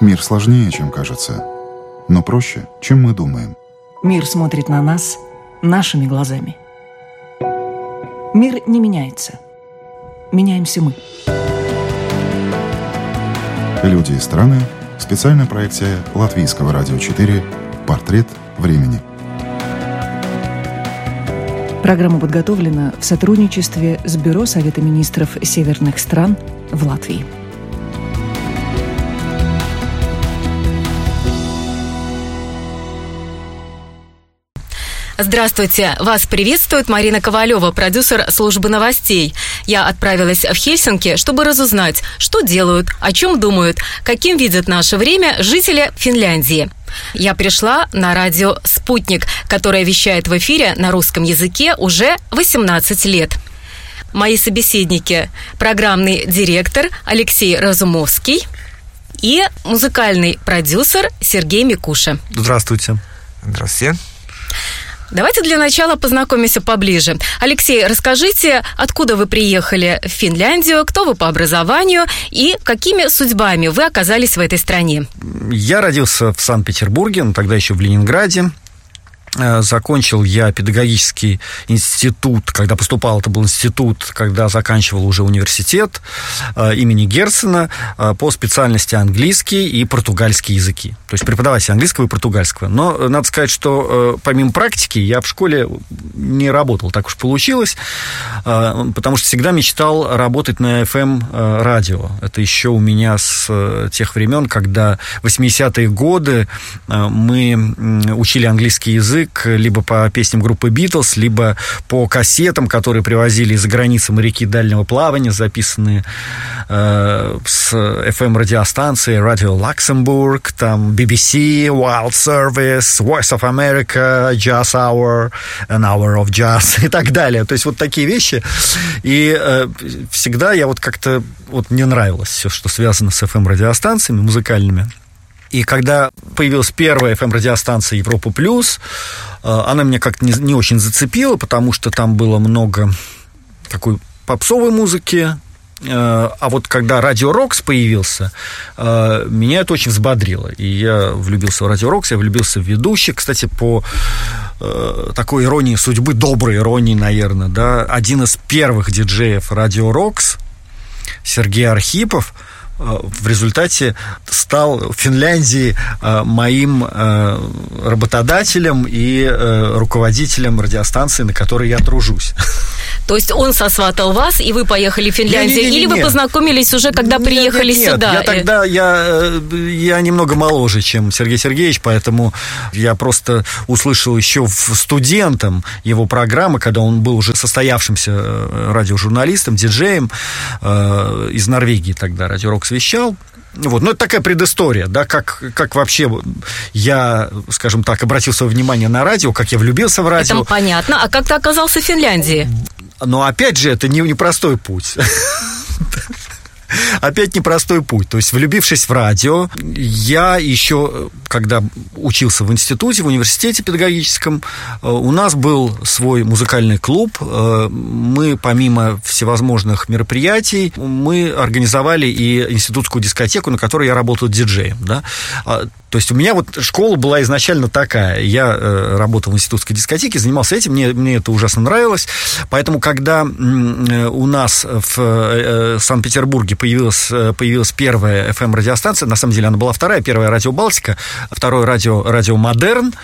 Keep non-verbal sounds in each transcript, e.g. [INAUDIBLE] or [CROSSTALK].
Мир сложнее, чем кажется, но проще, чем мы думаем. Мир смотрит на нас нашими глазами. Мир не меняется. Меняемся мы. Люди и страны. Специальная проекция Латвийского радио 4 «Портрет времени». Программа подготовлена в сотрудничестве с Бюро Совета министров северных стран в Латвии. Здравствуйте! Вас приветствует Марина Ковалева, продюсер службы новостей. Я отправилась в Хельсинки, чтобы разузнать, что делают, о чем думают, каким видят наше время жители Финляндии. Я пришла на радио «Спутник», которое вещает в эфире на русском языке уже 18 лет. Мои собеседники – программный директор Алексей Разумовский и музыкальный продюсер Сергей Микуша. Здравствуйте. Здравствуйте. Давайте для начала познакомимся поближе. Алексей, расскажите, откуда вы приехали в Финляндию, кто вы по образованию и какими судьбами вы оказались в этой стране? Я родился в Санкт-Петербурге, ну, тогда еще в Ленинграде. Э, закончил я педагогический институт, когда поступал, это был институт, когда заканчивал уже университет э, имени Герцена э, по специальности английский и португальский языки. То есть преподаватель английского и португальского. Но надо сказать, что помимо практики я в школе не работал, так уж получилось, потому что всегда мечтал работать на FM-радио. Это еще у меня с тех времен, когда 80-е годы мы учили английский язык, язык либо по песням группы Битлз, либо по кассетам, которые привозили из-за границы моряки дальнего плавания, записанные э, с FM-радиостанции Radio Luxembourg, там BBC, Wild Service, Voice of America, Jazz Hour, An Hour of Jazz [LAUGHS] и так далее. То есть вот такие вещи. И э, всегда я вот как-то вот мне нравилось все, что связано с FM-радиостанциями музыкальными. И когда появилась первая FM-радиостанция Европа Плюс, э, она меня как-то не, не очень зацепила, потому что там было много такой попсовой музыки, э, а вот когда Радио Рокс появился, э, меня это очень взбодрило. И я влюбился в Радио Рокс, я влюбился в ведущих. Кстати, по такой иронии судьбы, доброй иронии, наверное, да, один из первых диджеев Радио Рокс, Сергей Архипов, в результате стал в Финляндии э, моим э, работодателем и э, руководителем радиостанции, на которой я тружусь. То есть он сосватал вас, и вы поехали в Финляндию, не, не, не, или вы познакомились уже, когда приехали сюда? Я тогда я, я немного моложе, чем Сергей Сергеевич, поэтому я просто услышал еще студентом его программы, когда он был уже состоявшимся радиожурналистом, диджеем э, из Норвегии тогда, Радио Рокс вещал. Вот. Ну, это такая предыстория, да, как, как вообще я, скажем так, обратил свое внимание на радио, как я влюбился в радио. Это понятно. А как ты оказался в Финляндии? Но опять же, это не непростой путь. [LAUGHS] [LAUGHS] опять непростой путь. То есть, влюбившись в радио, я еще, когда учился в институте, в университете педагогическом, э, у нас был свой музыкальный клуб. Э, мы, помимо всевозможных мероприятий, мы организовали и институтскую дискотеку, на которой я работал диджеем. Да? То есть у меня вот школа была изначально такая. Я э, работал в институтской дискотеке, занимался этим, мне, мне это ужасно нравилось. Поэтому, когда э, у нас в э, Санкт-Петербурге появилась, э, появилась первая FM-радиостанция, на самом деле она была вторая, первая радио Балтика, второе радио, радио Модерн,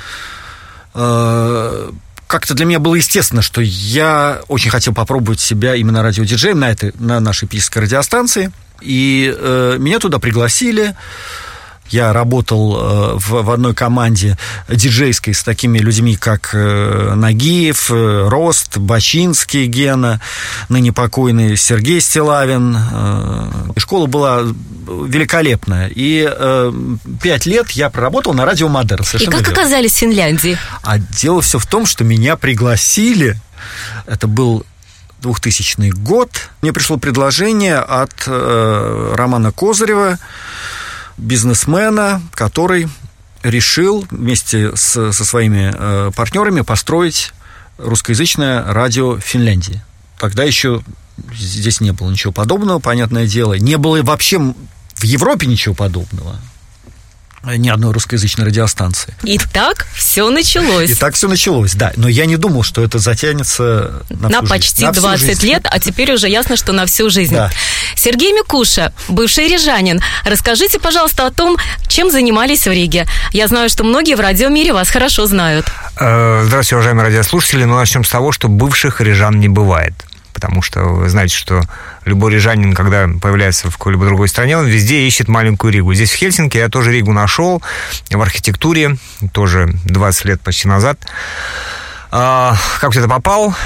э, как-то для меня было естественно, что я очень хотел попробовать себя именно радиодиджеем на, этой, на нашей пической радиостанции. И э, меня туда пригласили. Я работал э, в, в одной команде диджейской с такими людьми, как э, Нагиев, э, Рост, Бачинский Гена, ныне покойный Сергей Стилавин. Школа была великолепная. И пять лет я проработал на радио Модерн. И как верно. оказались в Финляндии? А дело все в том, что меня пригласили. Это был 2000 год. Мне пришло предложение от э, Романа Козырева, бизнесмена, который решил вместе с, со своими э, партнерами построить русскоязычное радио Финляндии. Тогда еще здесь не было ничего подобного, понятное дело. Не было вообще в Европе ничего подобного. Ни одной русскоязычной радиостанции. И так все началось. И так все началось, да. Но я не думал, что это затянется на, на всю почти жизнь. На всю 20 жизнь. лет, а теперь уже ясно, что на всю жизнь. Да. Сергей Микуша, бывший рижанин, расскажите, пожалуйста, о том, чем занимались в Риге. Я знаю, что многие в радиомире вас хорошо знают. Э, Здравствуйте, уважаемые радиослушатели. Ну, начнем с того, что бывших рижан не бывает. Потому что вы знаете, что любой рижанин, когда появляется в какой-либо другой стране, он везде ищет маленькую Ригу. Здесь, в Хельсинки, я тоже Ригу нашел в архитектуре, тоже 20 лет почти назад. А, Как туда попал?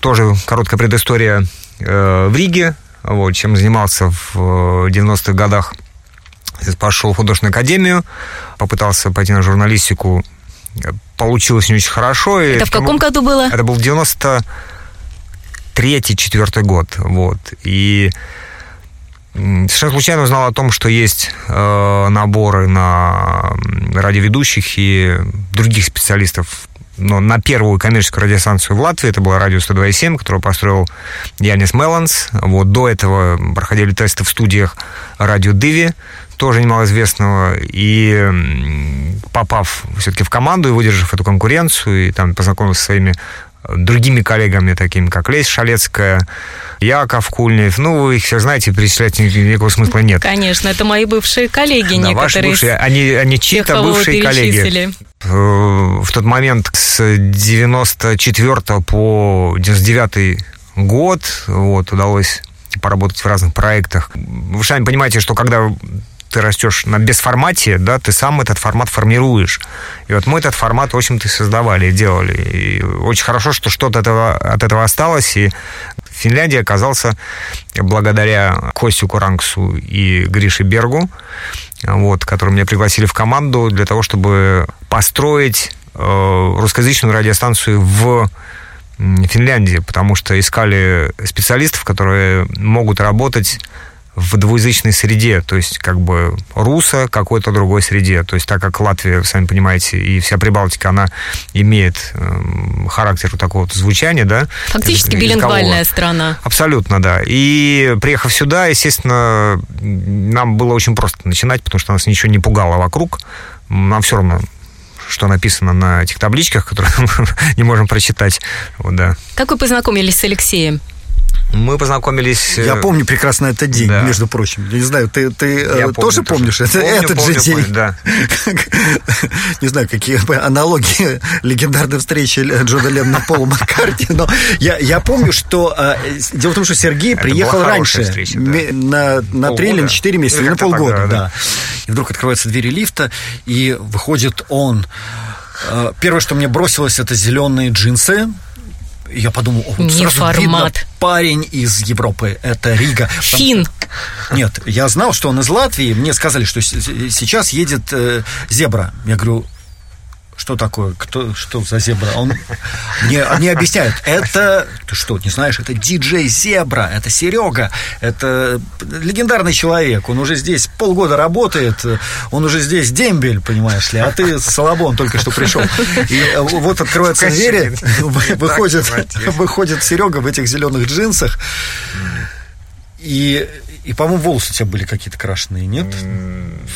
Тоже короткая предыстория э, в Риге. Вот, чем занимался в э, 90-х годах. Пошел в художественную академию, попытался пойти на журналистику. Получилось не очень хорошо. и Это в каком году было? это был 93-й, четвертый год, вот. И совершенно случайно узнал о том, что есть э, наборы на радиоведущих и других специалистов но на первую коммерческую радиостанцию в Латвии, это было радио 102.7, которое построил Янис Меланс. Вот, до этого проходили тесты в студиях радио Диви, тоже немалоизвестного. И попав все-таки в команду и выдержав эту конкуренцию, и там познакомился со своими другими коллегами, такими как Лесь Шалецкая, Яков Кульнев. Ну, вы их всех знаете, перечислять ни- никакого смысла нет. Конечно, это мои бывшие коллеги Да, ваши некоторые. бывшие, они, они чьи-то бывшие коллеги. Э, В тот момент с 94 по 99 год вот, удалось поработать в разных проектах. Вы сами понимаете, что когда ты растешь на бесформате, да, ты сам этот формат формируешь. И вот мы этот формат, в общем-то, создавали, делали. И очень хорошо, что что-то от этого, от этого осталось, и в Финляндии оказался благодаря Костю Курангсу и Грише Бергу, вот, которые меня пригласили в команду для того, чтобы построить э, русскоязычную радиостанцию в Финляндии, потому что искали специалистов, которые могут работать в двуязычной среде, то есть как бы руса какой-то другой среде. То есть так как Латвия, сами понимаете, и вся Прибалтика, она имеет эм, характер такого вот звучания, да? Фактически билингвальная страна. Абсолютно, да. И приехав сюда, естественно, нам было очень просто начинать, потому что нас ничего не пугало вокруг. Нам все равно что написано на этих табличках, которые [LAUGHS] мы не можем прочитать. Вот, да. Как вы познакомились с Алексеем? Мы познакомились... э, Я помню прекрасно этот день, Да. между прочим. Я не знаю, ты, ты э, Я помню тоже помнишь это, Помню, этот помню, же день? помню, да. [LAUGHS] Не знаю, какие аналогии [LAUGHS] легендарной встречи Джона Леннона и Пола Маккарти, но я, я помню, что... э, дело в том, что Сергей Это приехал раньше, встреча, да. на, на три или на четыре месяца, Или на полгода, тогда, да. да. И вдруг открываются двери лифта, и выходит он. Э, Первое, что мне бросилось, это зеленые джинсы, я подумал, о, вот Не сразу формат. видно, парень из Европы, это Рига. Фин. нет, я знал, что он из Латвии. Мне сказали, что сейчас едет э, зебра. Я говорю, что такое? Кто, что за зебра? Он мне, мне объясняют, это, ты что, не знаешь, это диджей Зебра, это Серега, это легендарный человек, он уже здесь полгода работает, он уже здесь дембель, понимаешь ли, а ты Салабон только что пришел. И э, вот открываются Сука, двери, выходит, выходит Серега в этих зеленых джинсах, и, и по-моему, волосы у тебя были какие-то крашеные, нет?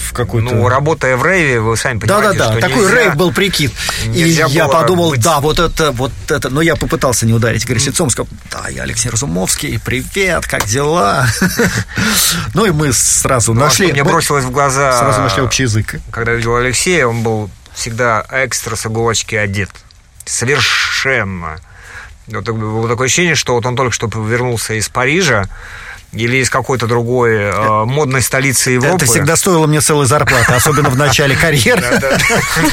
В какой-то... Ну, работая в рейве, вы сами понимаете, Да-да-да, такой нельзя- рейв был прикид. И я подумал, быть- да, вот это, вот это. Но я попытался не ударить горячецом, сказал, да, я Алексей Разумовский, привет, как дела? [LAUGHS] Ну и мы сразу Ну, а нашли... мне бросилось в глаза... Сразу нашли общий язык. Когда я видел Алексея, он был всегда экстра с иголочки одет. Совершенно. Вот было такое ощущение, что вот он только что вернулся из Парижа или из какой-то другой э, модной столицы Европы. Это всегда стоило мне целой зарплаты, особенно в начале карьеры.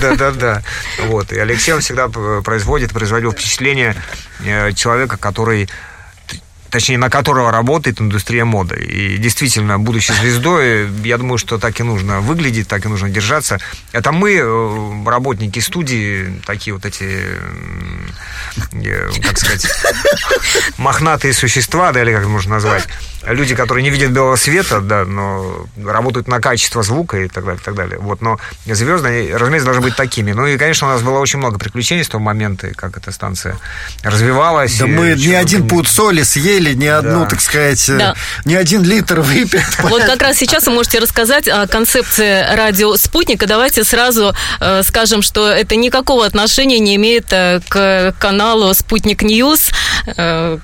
Да, да, да. Вот. И Алексей всегда п- производит, производил впечатление э, человека, который точнее, на которого работает индустрия моды. И действительно, будучи звездой, я думаю, что так и нужно выглядеть, так и нужно держаться. Это мы, э, работники студии, такие вот эти, э, как сказать, мохнатые существа, да, или как можно назвать. Люди, которые не видят белого света, да, но работают на качество звука и так далее, и так далее. Вот, но звезды, они, разумеется, должны быть такими. Ну и, конечно, у нас было очень много приключений с того момента, как эта станция развивалась. Да мы ни один пуд соли съели, ни одну, да. так сказать, э, да. ни один литр выпили. [LAUGHS] Вот как раз сейчас вы можете рассказать о концепции радио «Спутника». Давайте сразу э, скажем, что это никакого отношения не имеет э, к каналу «Спутник News». Э,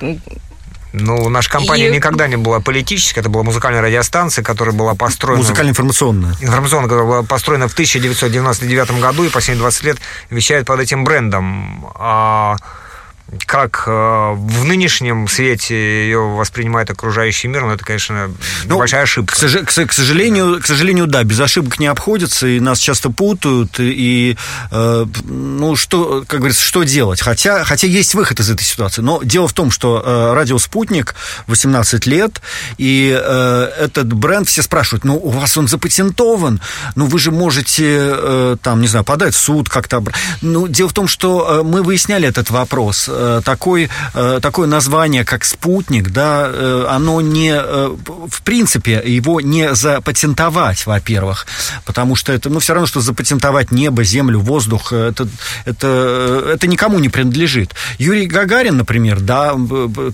ну, наша компания и... никогда не была политической, это была музыкальная радиостанция, которая была построена... Музыкально-информационная. Информационная, которая была построена в 1999 году и последние 20 лет вещает под этим брендом. А как э, в нынешнем свете ее воспринимает окружающий мир, но это, конечно, ну, большая ошибка. К, сож- к, к, сожалению, к сожалению, да, без ошибок не обходится, и нас часто путают, и, э, ну, что, как говорится, что делать? Хотя, хотя есть выход из этой ситуации, но дело в том, что э, радио «Спутник» 18 лет, и э, этот бренд, все спрашивают, ну, у вас он запатентован, ну, вы же можете, э, там, не знаю, подать в суд как-то. Ну, дело в том, что э, мы выясняли этот вопрос, Э, такой, э, такое название, как спутник, да, э, оно не, в принципе, его не запатентовать, во-первых, потому что это, ну, все равно, что запатентовать небо, землю, воздух, это, это, это никому не принадлежит. Юрий Гагарин, например, да,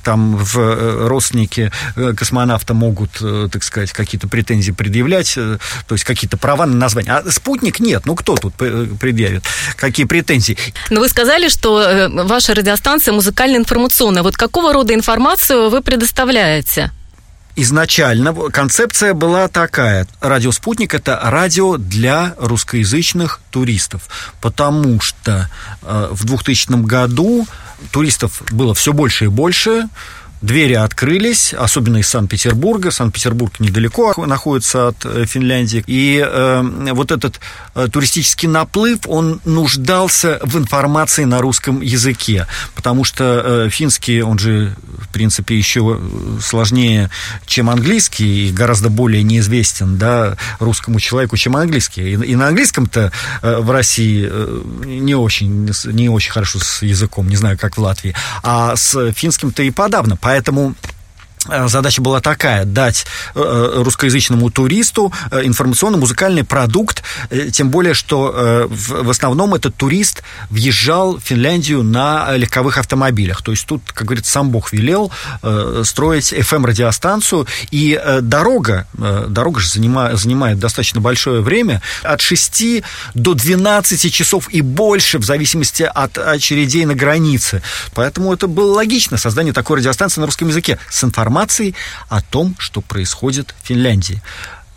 там в родственники космонавта могут, так сказать, какие-то претензии предъявлять, то есть какие-то права на название. А спутник нет, ну, кто тут предъявит? Какие претензии? Но вы сказали, что ваша радиостанция станция музыкально-информационная. Вот какого рода информацию вы предоставляете? Изначально концепция была такая. Радио «Спутник» — это радио для русскоязычных туристов, потому что э, в 2000 году туристов было все больше и больше, двери открылись, особенно из Санкт-Петербурга. Санкт-Петербург недалеко находится от э, Финляндии. И э, вот этот э, туристический наплыв, он нуждался в информации на русском языке, потому что э, финский, он же, в принципе, еще сложнее, чем английский, и гораздо более неизвестен да, русскому человеку, чем английский. И, и на английском-то э, в России э, не очень, не очень хорошо с языком, не знаю, как в Латвии, а с финским-то и подавно. Поэтому задача была такая, дать э, э, русскоязычному туристу информационно-музыкальный продукт, тем более, что в основном этот турист въезжал в Финляндию на легковых автомобилях. То есть тут, как говорится, сам Бог велел строить FM-радиостанцию, и дорога, дорога же занимает, занимает достаточно большое время, от 6 до 12 часов и больше, в зависимости от очередей на границе. Поэтому это было логично, создание такой радиостанции на русском языке с информацией информацией о том, что происходит в Финляндии.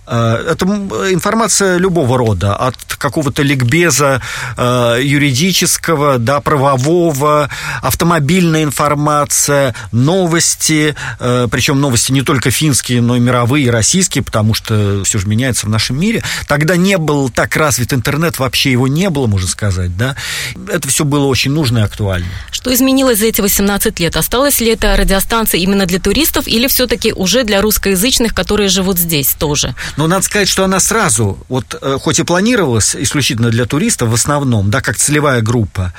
Э, это информация любого рода, от какого-то ликбеза э, юридического до правового, автомобильная информация, новости, э, причем новости не только финские, но и мировые, и российские, потому что все же меняется в нашем мире. Тогда не был так развит интернет, вообще его не было, можно сказать, да. Это все было очень нужно и актуально. Что изменилось за эти 18 лет? Осталась ли эта радиостанция именно для туристов или все-таки уже для русскоязычных, которые живут здесь тоже? Но надо сказать, что она сразу, вот э, хоть и планировалась исключительно для туристов в основном, да, как целевая группа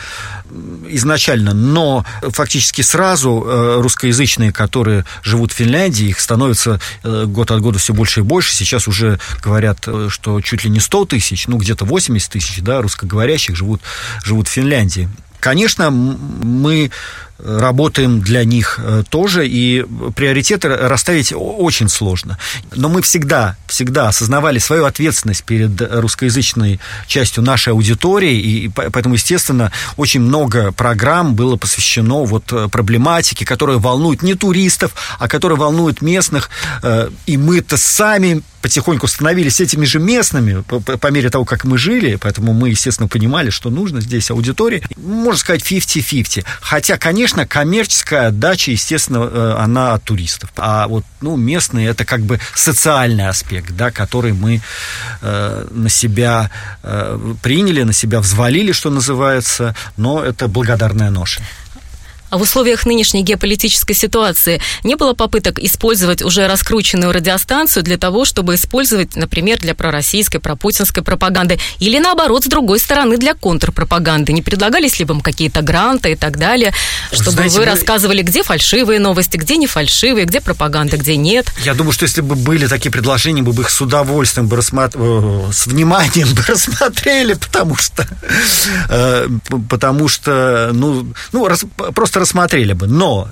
изначально, но фактически сразу э, русскоязычные, которые живут в Финляндии, их становится э, год от года все больше и больше. Сейчас уже говорят, что чуть ли не 100 тысяч, ну где-то 80 тысяч, да, русскоговорящих живут, живут в Финляндии. Конечно, мы работаем для них э, тоже, и приоритеты расставить очень сложно. Но мы всегда, всегда осознавали свою ответственность перед русскоязычной частью нашей аудитории, и поэтому, естественно, очень много программ было посвящено вот э, проблематике, которая волнует не туристов, а которая волнует местных, э, и мы-то сами потихоньку становились этими же местными по, по мере того, как мы жили, поэтому мы, естественно, понимали, что нужно здесь аудитории. Можно сказать 50-50. Хотя, конечно, коммерческая отдача, естественно, э, она от туристов. А вот ну, местные это как бы социальный аспект, да, который мы э, на себя э, приняли, на себя взвалили, что называется, но это благодарная ноша. А в условиях нынешней геополитической ситуации не было попыток использовать уже раскрученную радиостанцию для того, чтобы использовать, например, для пророссийской, пропутинской пропаганды, или наоборот, с другой стороны, для контрпропаганды? Не предлагались ли вам какие-то гранты и так далее, чтобы Знаете, вы рассказывали, где фальшивые новости, где не фальшивые, где пропаганда, где нет? Я думаю, что если бы были такие предложения, мы бы их с удовольствием бы рассматр... Э, с вниманием [LAUGHS] бы рассмотрели, потому что э, потому что ну, ну просто просто рассмотрели бы. Но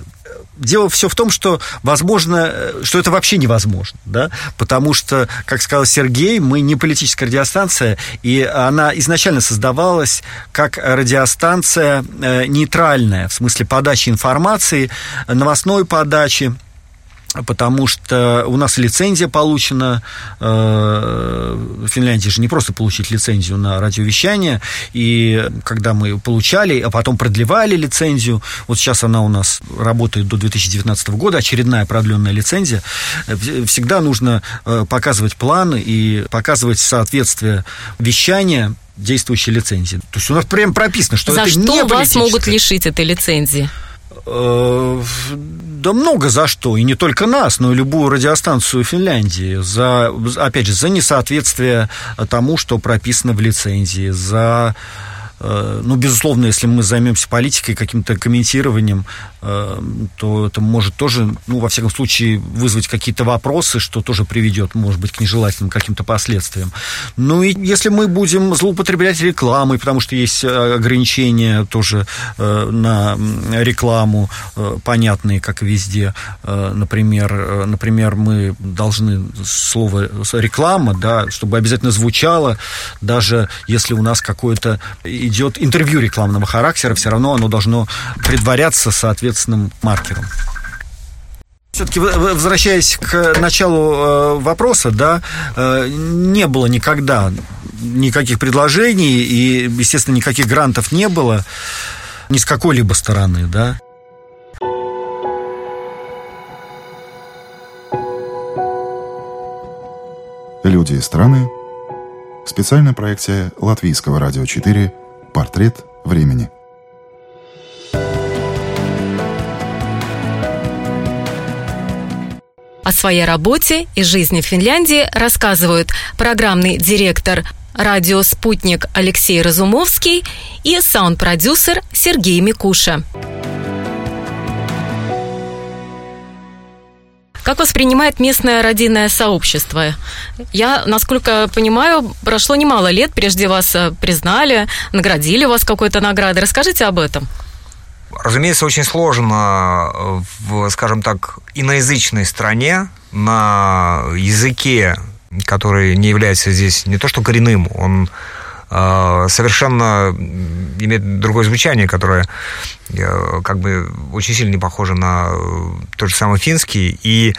дело все в том, что возможно, что это вообще невозможно, да, потому что, как сказал Сергей, мы не политическая радиостанция, и она изначально создавалась как радиостанция э, нейтральная, в смысле подачи информации, новостной подачи, потому что у нас лицензия получена э, в Финляндии же не просто получить лицензию на радиовещание, и когда мы получали, а потом продлевали лицензию, вот сейчас она у нас работает до 2019 года, очередная продленная лицензия, всегда нужно э, показывать планы и показывать соответствие вещания действующей лицензии. То есть у нас прям прописано, что За это что не вас могут лишить этой лицензии? Э, да много за что, и не только нас, но и любую радиостанцию Финляндии, за, опять же, за несоответствие тому, что прописано в лицензии, за ну, безусловно, если мы займемся политикой, каким-то комментированием, э, то это может тоже, ну, во всяком случае, вызвать какие-то вопросы, что тоже приведет, может быть, к нежелательным каким-то последствиям. Ну, и если мы будем злоупотреблять рекламой, потому что есть э, ограничения тоже на рекламу, понятные, как везде, например, например, мы должны слово реклама, да, чтобы обязательно звучало, даже если у нас какое-то идет интервью рекламного характера, все равно оно должно предваряться соответственным маркером. Все-таки возвращаясь к началу э, вопроса, да, э, не было никогда никаких предложений и, естественно, никаких грантов не было ни с какой-либо стороны, да. Люди и страны. Специальная проекция Латвийского радио 4 Портрет времени. О своей работе и жизни в Финляндии рассказывают программный директор радио «Спутник» Алексей Разумовский и саунд-продюсер Сергей Микуша. Как воспринимает местное родийное сообщество? Я, насколько понимаю, прошло немало лет, прежде вас э, признали, наградили вас какой-то наградой. Расскажите об этом. Разумеется, очень сложно э, в, скажем так, иноязычной стране на языке, который не является здесь не то что коренным, он совершенно имеет другое звучание, которое как бы очень сильно не похоже на э, тот же самый финский. И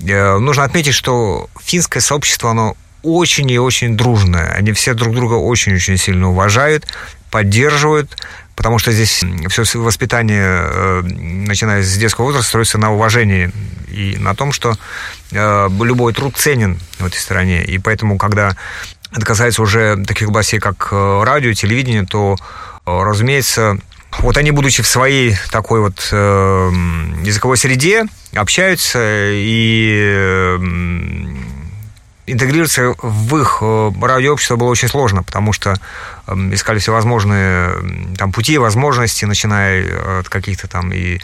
э, нужно отметить, что финское сообщество, оно очень и очень дружное. Они все друг друга очень-очень сильно уважают, поддерживают, потому что здесь все воспитание, э, начиная с детского возраста, строится на уважении и на том, что любой труд ценен в этой стране. И поэтому, когда это касается уже таких областей, как радио, телевидение, то, разумеется, вот они, будучи в своей такой вот э, языковой среде, общаются и э, интегрироваться в их э, радиообщество было очень сложно, потому что э, искали всевозможные там, пути, возможности, начиная от каких-то там и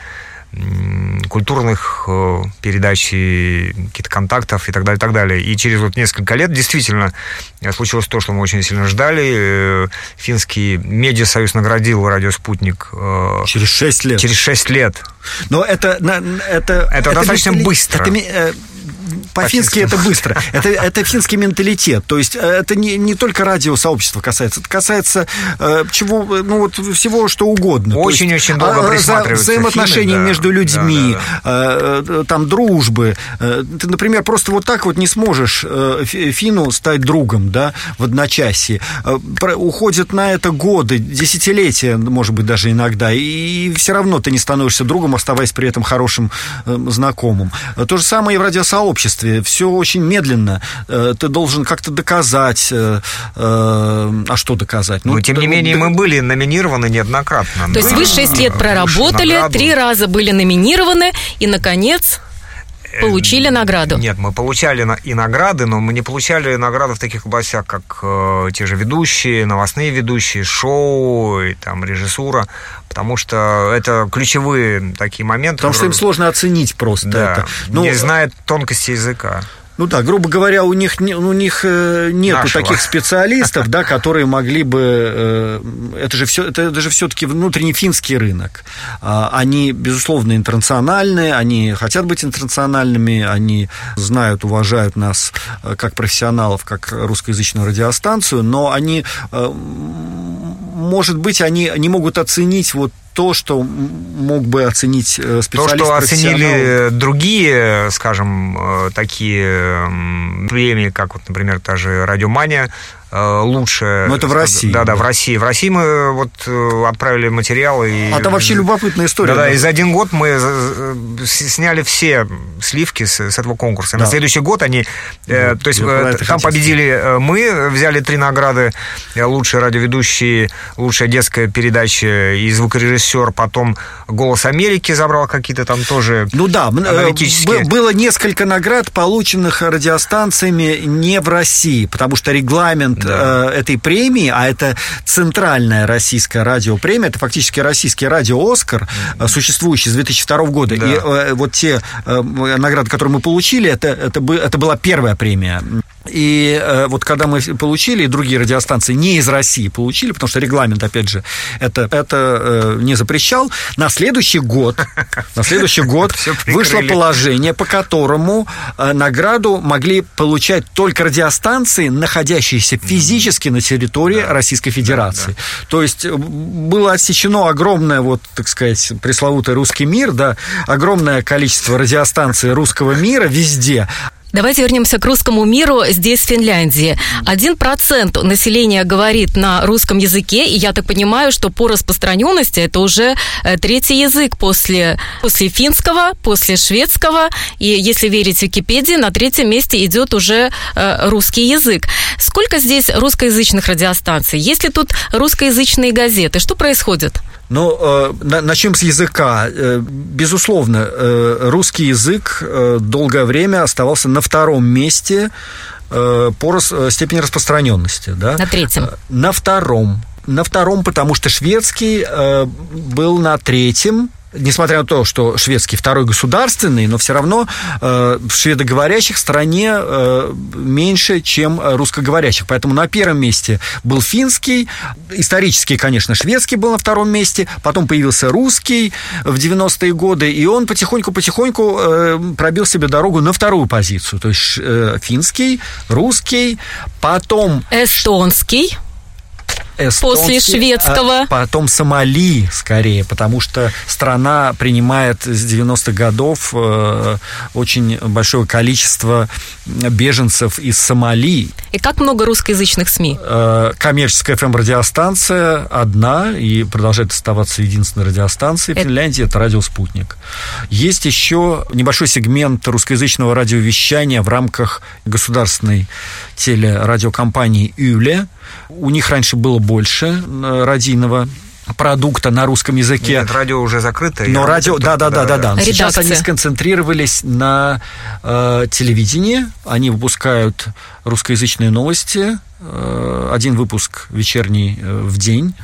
культурных э, передач и каких-то контактов и так далее, и так далее. И через вот несколько лет действительно э, случилось то, что мы очень сильно ждали. Э, финский медиасоюз наградил радио «Спутник». Через шесть лет. Через шесть лет. Но это... Это, это, это достаточно быстро. Это, по-фински это быстро. Это, это финский менталитет. То есть э, это не, не только радиосообщества касается, это касается э, чего, ну вот всего, что угодно. Очень-очень долго а, присматриваются. Взаимоотношений финны, да, между людьми, да, да, да. Э, там дружбы. Э, ты, например, просто вот так вот не сможешь э, фину стать другом, да, в одночасье. Э, уходят на это годы, десятилетия, может быть, даже иногда, и все равно ты не становишься другом, оставаясь при этом хорошим э, знакомым. То же самое и в радиосообществе путешествие, все очень медленно. Э, ты должен как-то доказать. Э, а что доказать? Ну, Но, тем не менее, мы были номинированы неоднократно. То есть вы 6 лет проработали, три раза были номинированы, и, наконец, Получили награду? Нет, мы получали и награды, но мы не получали награды в таких областях, как э, те же ведущие, новостные ведущие, шоу, и, там, режиссура, потому что это ключевые такие моменты. Потому которые... что им сложно оценить просто да, это. Ну, не знает тонкости языка. Ну да, грубо говоря, у них, у них э, нет таких специалистов, да, которые могли бы... Э, это же, все, это, это же все-таки внутренний финский рынок. А, они, безусловно, интернациональные, они хотят быть интернациональными, они знают, уважают нас э, как профессионалов, как русскоязычную радиостанцию, но они, может быть, они не могут оценить вот то, что мог бы оценить специалист. То, что оценили другие, скажем, э, такие премии, как вот, например, та же «Радиомания», Э, лучше. Но это в России. Да, да, в России. В России мы вот э, отправили материалы. И... А это вообще любопытная история. Да, да, и за один год мы э, сняли все сливки с, с этого конкурса. Да. На следующий год они... Да, то есть там победили мы, взяли три награды. Лучший радиоведущий, лучшая детская передача и звукорежиссер. Потом «Голос Америки» забрал какие-то там тоже Ну да, аналитические. было несколько наград, полученных радиостанциями не в России, потому что регламент да. э, этой премии, а это центральная российская радиопремия, это фактически российский радио «Оскар», mm-hmm. существующий с 2002 года. Да. И э, вот те э, награды, которые мы получили, это, это, это была первая премия. И э, вот когда мы получили, и другие радиостанции не из России получили, потому что регламент, опять же, это, это э, не запрещал, на следующий год, на следующий год [LAUGHS] вышло положение, по которому э, награду могли получать только радиостанции, находящиеся физически на территории да. Российской Федерации. Да, да. То есть э, было отсечено огромное, вот, так сказать, пресловутый русский мир, да, огромное количество радиостанций русского мира везде. Давайте вернемся к русскому миру здесь, в Финляндии. Один процент населения говорит на русском языке, и я так понимаю, что по распространенности это уже э, третий язык после, после финского, после шведского, и если верить Википедии, на третьем месте идет уже э, русский язык. Сколько здесь русскоязычных радиостанций? Есть ли тут русскоязычные газеты? Что происходит? Ну, э, начнем с языка. Э, безусловно, э, русский язык долгое время оставался на втором месте по степени распространенности. Да? На третьем. На втором. На втором, потому что шведский был на третьем, несмотря на то, что шведский второй государственный, но все равно э, в шведоговорящих стране э, меньше, чем русскоговорящих. Поэтому на первом месте был финский, исторически, конечно, шведский был на втором месте, потом появился русский в 90-е годы, и он потихоньку-потихоньку э, пробил себе дорогу на вторую позицию. То есть э, финский, русский, потом... Эстонский эстонский, После шведского. А потом Сомали, скорее, потому что страна принимает с 90-х годов э, очень большое количество беженцев из Сомали. И как много русскоязычных СМИ? Э, коммерческая ФМ-радиостанция одна и продолжает оставаться единственной радиостанцией в это... Финляндии, это радио «Спутник». Есть еще небольшой сегмент русскоязычного радиовещания в рамках государственной телерадиокомпании «Юле», у них раньше было больше э, радийного продукта на русском языке. Нет, радио уже закрыто. Но радио, да, да, да, да, да. Сейчас они сконцентрировались на э, телевидении. Они выпускают русскоязычные новости. Э, один выпуск вечерний э, в день.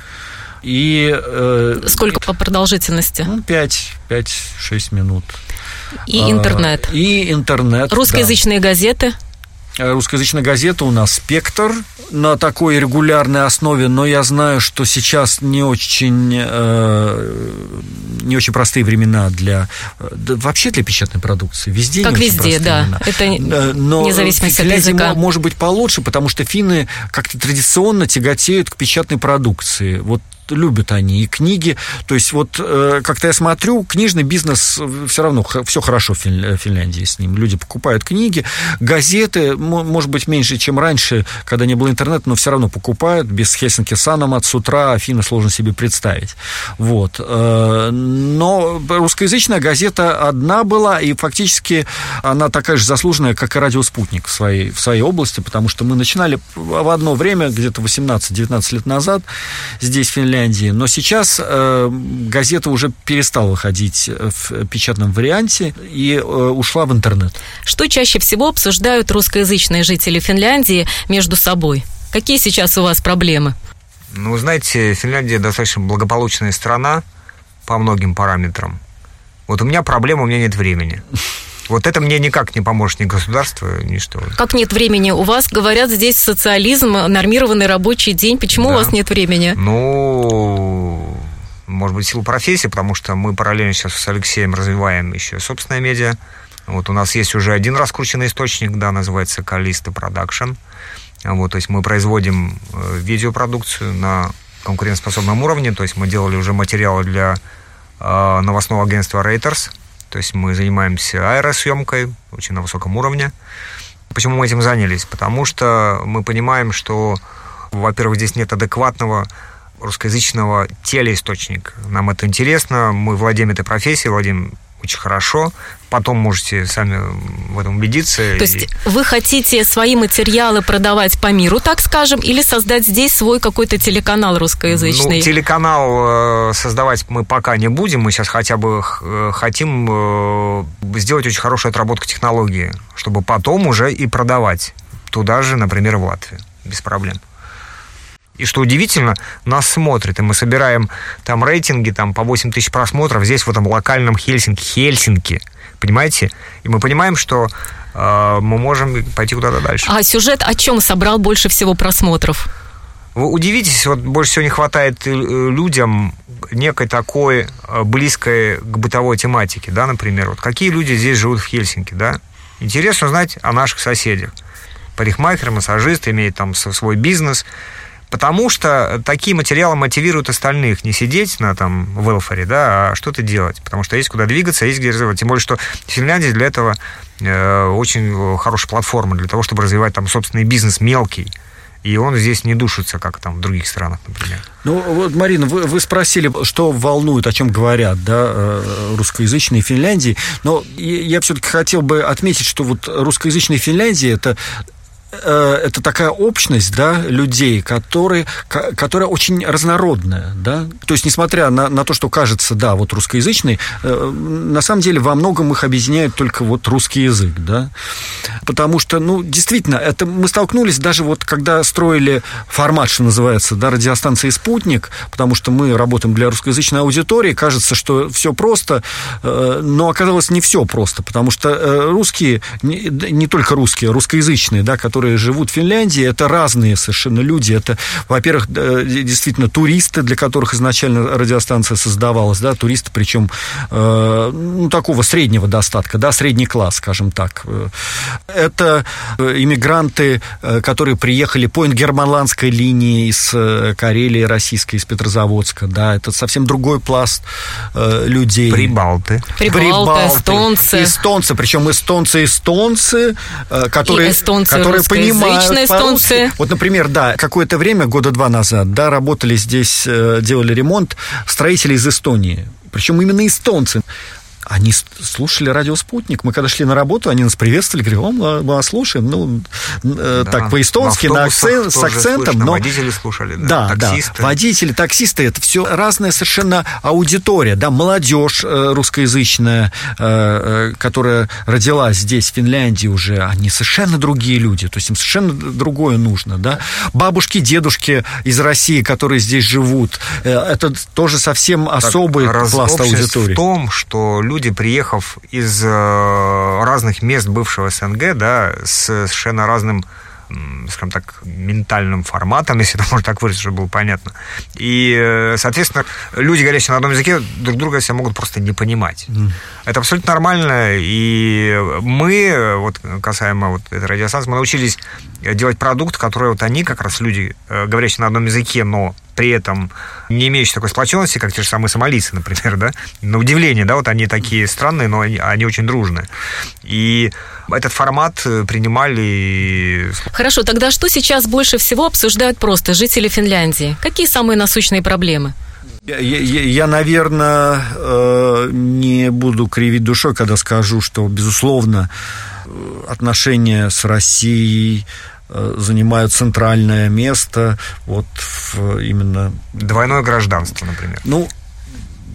И, э, Сколько по продолжительности? Ну, 5-6 минут. И интернет. И интернет. Русскоязычные да. газеты? Э, русскоязычная газета у нас «Спектр» на такой регулярной основе, но я знаю, что сейчас не очень, э, не очень простые времена для... Да, вообще для печатной продукции. Везде Как не везде, да. Времена. Это э, но независимость от языка. может быть получше, потому что финны как-то традиционно тяготеют к печатной продукции. Вот любят они и книги. То есть вот э, как-то я смотрю, книжный бизнес все равно все хорошо в Финляндии с ним. Люди покупают книги, газеты, может быть, меньше, чем раньше, когда не было интернета, но все равно покупают. Без Хельсинки Саномат с утра Афины сложно себе представить. Вот. Э, но русскоязычная газета одна была, и фактически она такая же заслуженная, как и радио «Спутник» в своей, в своей области, потому что мы начинали в одно время, где-то 18-19 лет назад, здесь, в Финляндии, но сейчас э, газета уже перестала выходить в печатном варианте и э, ушла в интернет. Что чаще всего обсуждают русскоязычные жители Финляндии между собой? Какие сейчас у вас проблемы? Ну, знаете, Финляндия достаточно благополучная страна по многим параметрам. Вот у меня проблема, у меня нет времени. Вот это мне никак не поможет ни государство, ни что. Как нет времени? У вас, говорят, здесь социализм, нормированный рабочий день. Почему да. у вас нет времени? Ну, может быть, силу профессии, потому что мы параллельно сейчас с Алексеем развиваем еще собственное медиа. Вот у нас есть уже один раскрученный источник, да, называется Калиста Production. Вот, то есть мы производим э, видеопродукцию на конкурентоспособном уровне, то есть мы делали уже материалы для э, новостного агентства Reuters, то есть мы занимаемся аэросъемкой очень на высоком уровне. Почему мы этим занялись? Потому что мы понимаем, что, во-первых, здесь нет адекватного русскоязычного телеисточника. Нам это интересно, мы владеем этой профессией, владеем очень хорошо. Потом можете сами в этом убедиться. То есть вы хотите свои материалы продавать по миру, так скажем, или создать здесь свой какой-то телеканал русскоязычный? Ну, телеканал э, создавать мы пока не будем. Мы сейчас хотя бы э, хотим э, сделать очень хорошую отработку технологии, чтобы потом уже и продавать туда же, например, в Латвию. Без проблем. И что удивительно, нас смотрят, и мы собираем там рейтинги там, по 8 тысяч просмотров здесь, в этом локальном Хельсинки. Хельсинки, понимаете? И мы понимаем, что э, мы можем пойти куда-то дальше. А сюжет о чем собрал больше всего просмотров? Вы удивитесь, вот больше всего не хватает э, людям некой такой э, близкой к бытовой тематике, да, например. Вот какие люди здесь живут в Хельсинки, да? Интересно узнать о наших соседях. Парикмахер, массажист, имеет там свой бизнес – Потому что такие материалы мотивируют остальных не сидеть на там велфаре, да, а что-то делать. Потому что есть куда двигаться, есть где развивать. Тем более, что Финляндия для этого э, очень хорошая платформа для того, чтобы развивать там собственный бизнес мелкий. И он здесь не душится, как там в других странах, например. Ну, вот, Марина, вы, вы спросили, что волнует, о чем говорят, да, э, русскоязычные Финляндии. Но я все-таки хотел бы отметить, что вот русскоязычные Финляндии это Э, это такая общность, да, людей, которые, которая очень разнородная, да, то есть, несмотря на, на то, что кажется, да, вот русскоязычный, э, на самом деле во многом их объединяет только вот русский язык, да, потому что, ну, действительно, это мы столкнулись даже вот, когда строили формат, что называется, да, радиостанции «Спутник», потому что мы работаем для русскоязычной аудитории, кажется, что все просто, э, но оказалось не все просто, потому что русские, не, не только русские, русскоязычные, да, которые которые живут в Финляндии, это разные совершенно люди. Это, во-первых, действительно туристы, для которых изначально радиостанция создавалась, да, туристы, причем э, ну, такого среднего достатка, да, средний класс, скажем так. Это иммигранты, э, которые приехали по ингерманландской линии из э, Карелии, российской, из Петрозаводска, да, это совсем другой пласт э, людей. Прибалты. Прибалты, Прибалты эстонцы. Эстонцы, причем эстонцы-эстонцы, э, которые, и эстонцы которые понимают эстонцы. Вот, например, да, какое-то время, года два назад, да, работали здесь, э, делали ремонт строители из Эстонии. Причем именно эстонцы они слушали радио «Спутник». Мы когда шли на работу, они нас приветствовали, говорили, о, мы, мы слушаем, ну, э, да, так, по-эстонски, на акцент, с акцентом. Слышно, но... Водители слушали, да, да таксисты. Да, водители, таксисты, это все разная совершенно аудитория, да, молодежь э, русскоязычная, э, которая родилась здесь, в Финляндии уже, они совершенно другие люди, то есть им совершенно другое нужно, да. Бабушки, дедушки из России, которые здесь живут, это тоже совсем особый так, пласт аудитории. в том, что люди люди, приехав из э, разных мест бывшего СНГ, да, с совершенно разным скажем так, ментальным форматом, [LAUGHS] если это можно так выразить, чтобы было понятно. И, э, соответственно, люди, говорящие на одном языке, друг друга себя могут просто не понимать. Mm. Это абсолютно нормально, и мы, вот касаемо вот этой радиостанции, мы научились делать продукт, который вот они, как раз люди, э, говорящие на одном языке, но при этом не имеющие такой сплоченности, как те же самые сомалийцы, например, да, на удивление, да, вот они такие странные, но они, они очень дружные. И этот формат принимали... Хорошо, тогда что сейчас больше всего обсуждают просто жители Финляндии? Какие самые насущные проблемы? Я, я, я, наверное, э, не буду кривить душой, когда скажу, что, безусловно, отношения с Россией э, занимают центральное место вот в именно... Двойное гражданство, например. Ну,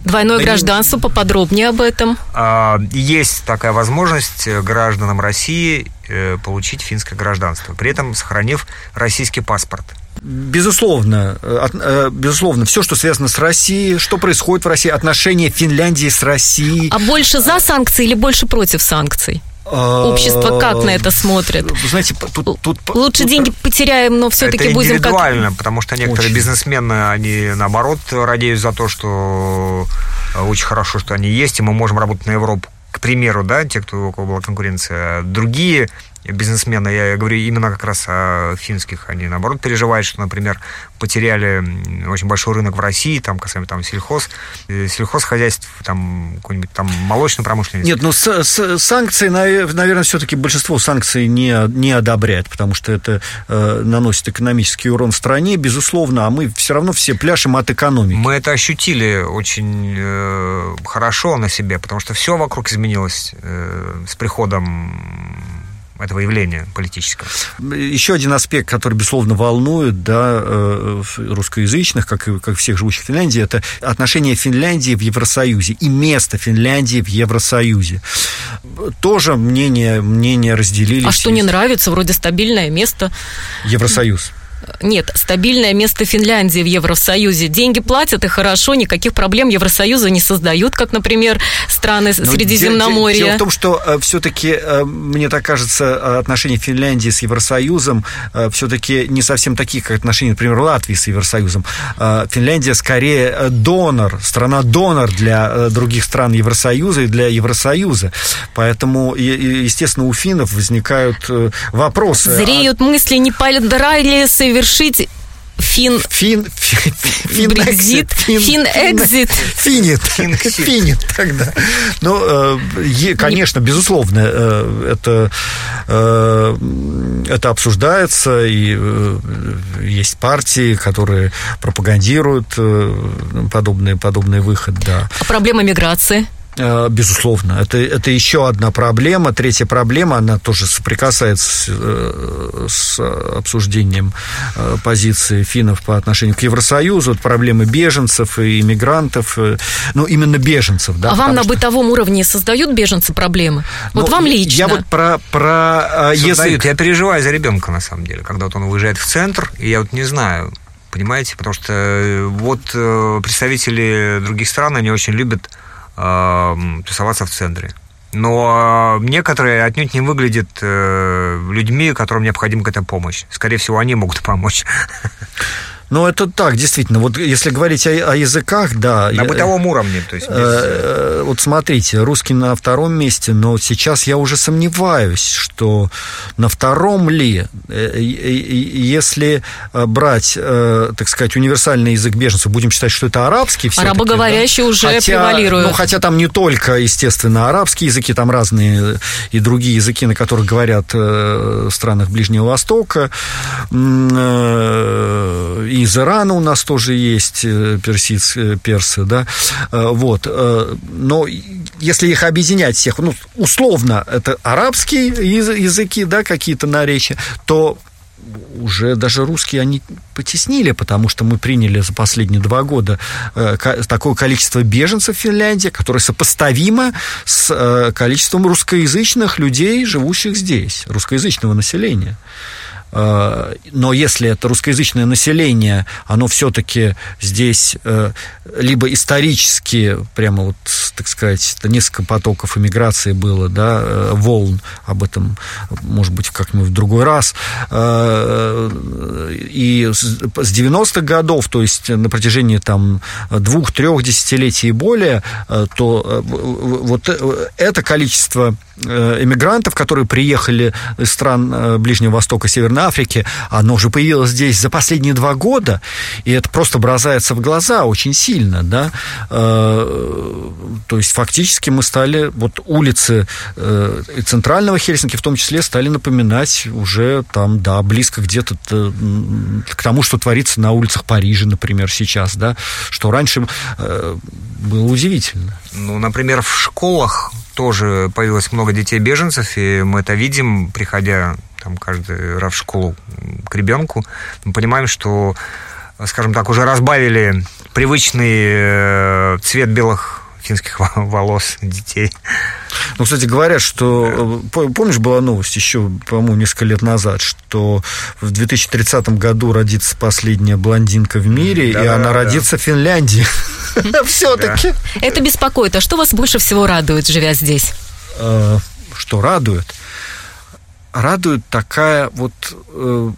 Двойное гражданство, поподробнее об этом. А, есть такая возможность гражданам России э, получить финское гражданство, при этом сохранив российский паспорт. Безусловно, э, безусловно, все, что связано с Россией, что происходит в России, отношения Финляндии с Россией. А больше за санкции или больше против санкций? Общество как на это смотрит? знаете, тут, тут лучше тут, деньги потеряем, но все-таки будем как индивидуально, потому что некоторые очень. бизнесмены, они наоборот радеют за то, что э, очень хорошо, что они есть, и мы можем работать на Европу. К примеру, да, те, кто у кого была конкуренция. Другие бизнесмены, я говорю именно как раз о финских, они наоборот переживают, что, например, потеряли очень большой рынок в России, там, касаемо там сельхоз, э, сельхозхозяйств, там, какой-нибудь там молочной промышленности. Нет, ну, с, с, санкции, наверное, все-таки большинство санкций не, не одобряет, потому что это э, наносит экономический урон стране, безусловно, а мы все равно все пляшем от экономики. Мы это ощутили очень э, хорошо на себе, потому что все вокруг изменилось э, с приходом этого явления политического. Еще один аспект, который, безусловно, волнует да, э, русскоязычных, как и как всех живущих в Финляндии, это отношение Финляндии в Евросоюзе и место Финляндии в Евросоюзе. Тоже мнение, мнение разделились. А что не нравится? Вроде стабильное место. Евросоюз. Нет, стабильное место Финляндии в Евросоюзе. Деньги платят и хорошо, никаких проблем Евросоюза не создают, как, например, страны Но Средиземноморья. Дело, дело в том, что э, все-таки, э, мне так кажется, отношения Финляндии с Евросоюзом э, все-таки не совсем такие, как отношения, например, Латвии с Евросоюзом. Финляндия скорее донор, страна-донор для других стран Евросоюза и для Евросоюза. Поэтому, естественно, у финнов возникают вопросы. Зреют мысли, не пора ли совершить Фин... Фин... Фин... Брекзит? Фин Экзит? Финит. Финит тогда. Ну, э, конечно, безусловно, э, это, э, это обсуждается, и есть партии, которые пропагандируют подобный, подобный выход, да. А проблема миграции? Э, безусловно, это, это еще одна проблема. Третья проблема, она тоже соприкасается с, э, с обсуждением э, позиции финнов по отношению к Евросоюзу. Вот проблемы беженцев и иммигрантов, ну, именно беженцев. Да, а вам на что... бытовом уровне создают беженцы проблемы? Вот ну, вам лично? Я вот про, про язык... Я переживаю за ребенка, на самом деле, когда вот он уезжает в центр, и я вот не знаю, понимаете, потому что вот представители других стран, они очень любят тусоваться в центре. Но некоторые отнюдь не выглядят э, людьми, которым необходима какая-то помощь. Скорее всего, они могут помочь. [LAUGHS] Ну, это так, действительно. Вот если говорить о, о языках, да. На бытовом уровне, то есть. Без... Э, вот смотрите, русский на втором месте, но сейчас я уже сомневаюсь, что на втором ли, э, если брать, э, так сказать, универсальный язык беженцев, будем считать, что это арабский все Арабоговорящий да? уже хотя, превалирует. Ну, хотя там не только, естественно, арабские языки, там разные и другие языки, на которых говорят в странах Ближнего Востока из Ирана у нас тоже есть э, персиц, э, персы, да, э, вот, но если их объединять всех, ну, условно, это арабские языки, да, какие-то наречия, то уже даже русские они потеснили, потому что мы приняли за последние два года такое количество беженцев в Финляндии, которое сопоставимо с количеством русскоязычных людей, живущих здесь, русскоязычного населения. Э, но если это русскоязычное население, оно все-таки здесь э, либо исторически, прямо вот, так сказать, несколько потоков иммиграции было, да, э, волн, об этом, может быть, как-нибудь в другой раз, и с 90-х годов, то есть на протяжении там двух-трех десятилетий и более, то вот это количество иммигрантов, которые приехали из стран Ближнего Востока, Северной Африке, оно уже появилось здесь за последние два года, и это просто бросается в глаза очень сильно, да. Э, то есть фактически мы стали, вот улицы э, центрального Хельсинки в том числе стали напоминать уже там, да, близко где-то к тому, что творится на улицах Парижа, например, сейчас, да, что раньше было удивительно. Ну, например, в школах тоже появилось много детей-беженцев, и мы это видим, приходя там каждый раз в школу к ребенку. Мы понимаем, что, скажем так, уже разбавили привычный э, цвет белых финских [LAUGHS] волос детей. Ну, кстати, говорят, что... Помнишь, была новость еще, по-моему, несколько лет назад, что в 2030 году родится последняя блондинка в мире, да, и да, она да. родится в Финляндии. [LAUGHS] Все-таки. Это беспокоит. А что вас больше всего радует, живя здесь? Э, что радует? Радует такая вот э,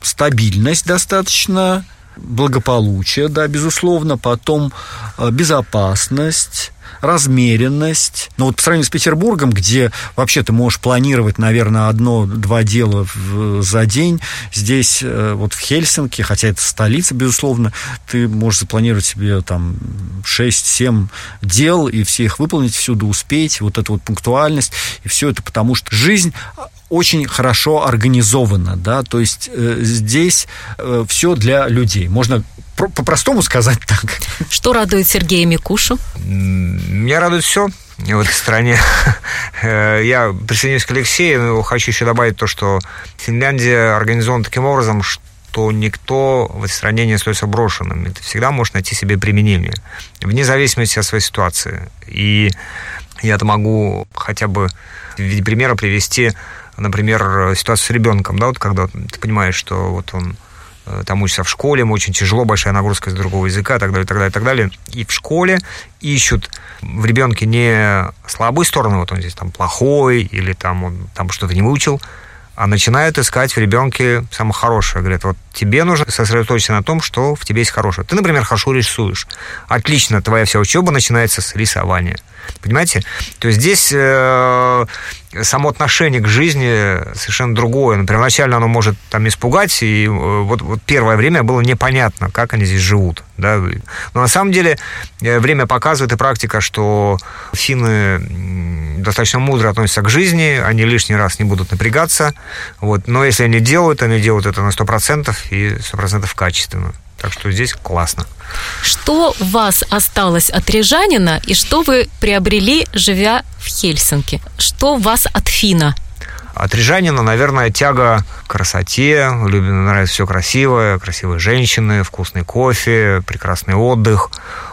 стабильность достаточно, благополучие, да, безусловно, потом э, безопасность, размеренность. Но вот по сравнению с Петербургом, где вообще ты можешь планировать, наверное, одно-два дела в, за день, здесь э, вот в Хельсинки, хотя это столица, безусловно, ты можешь запланировать себе там 6-7 дел и все их выполнить, всюду успеть, вот эта вот пунктуальность, и все это потому, что жизнь очень хорошо организована, да, то есть э, здесь э, все для людей. Можно по-простому сказать [LAUGHS] так. Что радует Сергея Микушу? Меня радует все в этой стране. [LAUGHS] Э, я присоединюсь к Алексею, но хочу еще добавить то, что Финляндия организована таким образом, что никто в этой стране не остается брошенным. Это всегда может найти себе применение, вне зависимости от своей ситуации. И я это могу хотя бы в виде примера привести, например, ситуацию с ребенком, да, вот когда ты понимаешь, что вот он Э, там учатся в школе, ему очень тяжело, большая нагрузка из другого языка, так далее, так далее, так далее. И в школе ищут в ребенке не слабую сторону, вот он здесь там плохой, или там он там что-то не выучил, а начинают искать в ребенке самое хорошее. Говорят, вот тебе нужно сосредоточиться на том, что в тебе есть хорошее. Ты, например, хорошо рисуешь. Отлично, твоя вся учеба начинается с рисования. Понимаете? То есть здесь э, само отношение к жизни совершенно другое. Например, вначале оно может там испугать, и э, вот, вот первое время было непонятно, как они здесь живут. Да? Но на самом деле э, время показывает и практика, что финны достаточно мудро относятся к жизни, они лишний раз не будут напрягаться. Вот. Но если они делают, они делают это на 100% и 100% качественно. Так что здесь классно. Что у вас осталось от рижанина и что вы приобрели, живя в Хельсинки? Что у вас от фина? От рижанина, наверное, тяга к красоте, любим, нравится все красивое, красивые женщины, вкусный кофе, прекрасный отдых,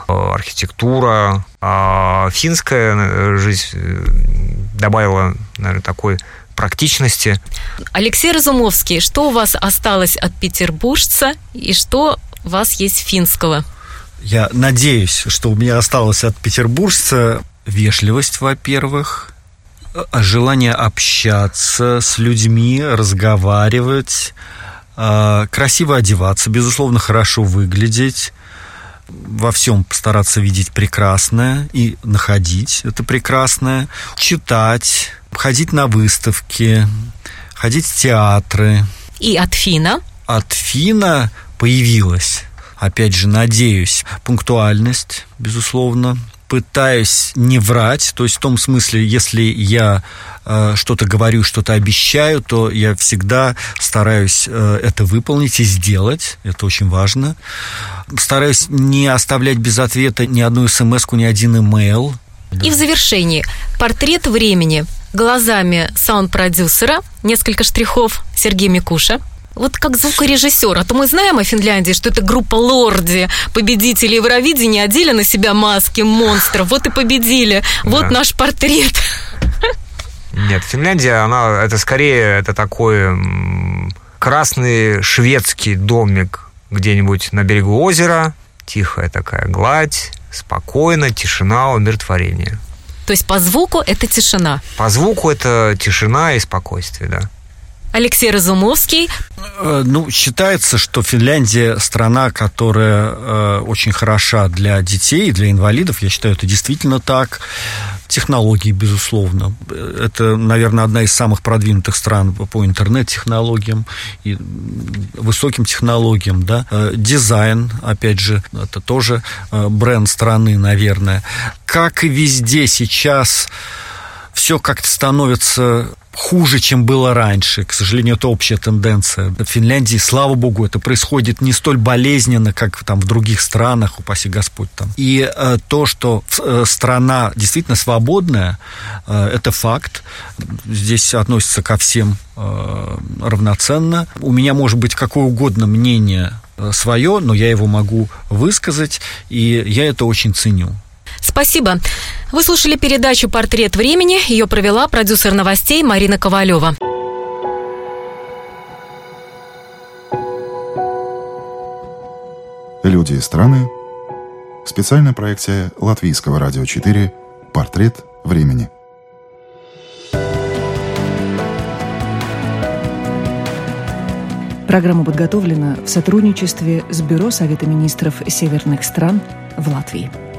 э, архитектура. А финская э, жизнь э, добавила, наверное, такой практичности. Алексей Разумовский, что у вас осталось от петербуржца и что вас есть финского? Я надеюсь, что у меня осталось от петербуржца вежливость, во-первых, желание общаться с людьми, разговаривать, а, красиво одеваться, безусловно, хорошо выглядеть, во всем постараться видеть прекрасное и находить это прекрасное, читать, ходить на выставки, ходить в театры. И от Фина? От Фина появилась, опять же, надеюсь, пунктуальность, безусловно, пытаюсь не врать, то есть в том смысле, если я э, что-то говорю, что-то обещаю, то я всегда стараюсь э, это выполнить и сделать, это очень важно. Стараюсь не оставлять без ответа ни одну смс ни один имейл. И в завершении. Портрет времени. Глазами саунд-продюсера, несколько штрихов. Сергея Микуша – вот как звукорежиссер, а то мы знаем о Финляндии, что это группа Лорди, победители Евровидения, одели на себя маски монстров, вот и победили, вот да. наш портрет. Нет, Финляндия, она, это скорее, это такой красный шведский домик где-нибудь на берегу озера, тихая такая гладь, спокойно, тишина, умиротворение. То есть по звуку это тишина? По звуку это тишина и спокойствие, да. Алексей Разумовский. Э, ну, считается, что Финляндия страна, которая э, очень хороша для детей, для инвалидов. Я считаю, это действительно так. Технологии, безусловно. Это, наверное, одна из самых продвинутых стран по интернет-технологиям и высоким технологиям. Да? Э, дизайн, опять же, это тоже бренд страны, наверное. Как и везде сейчас все как-то становится хуже, чем было раньше. К сожалению, это общая тенденция. В Финляндии, слава богу, это происходит не столь болезненно, как там в других странах, упаси Господь там. И э, то, что э, страна действительно свободная, э, это факт. Здесь относится ко всем э, равноценно. У меня может быть какое угодно мнение э, свое, но я его могу высказать, и я это очень ценю. Спасибо. Вы слушали передачу «Портрет времени». Ее провела продюсер новостей Марина Ковалева. Люди и страны. Специальная проекция Латвийского радио 4 «Портрет времени». Программа подготовлена в сотрудничестве с Бюро Совета министров северных стран в Латвии.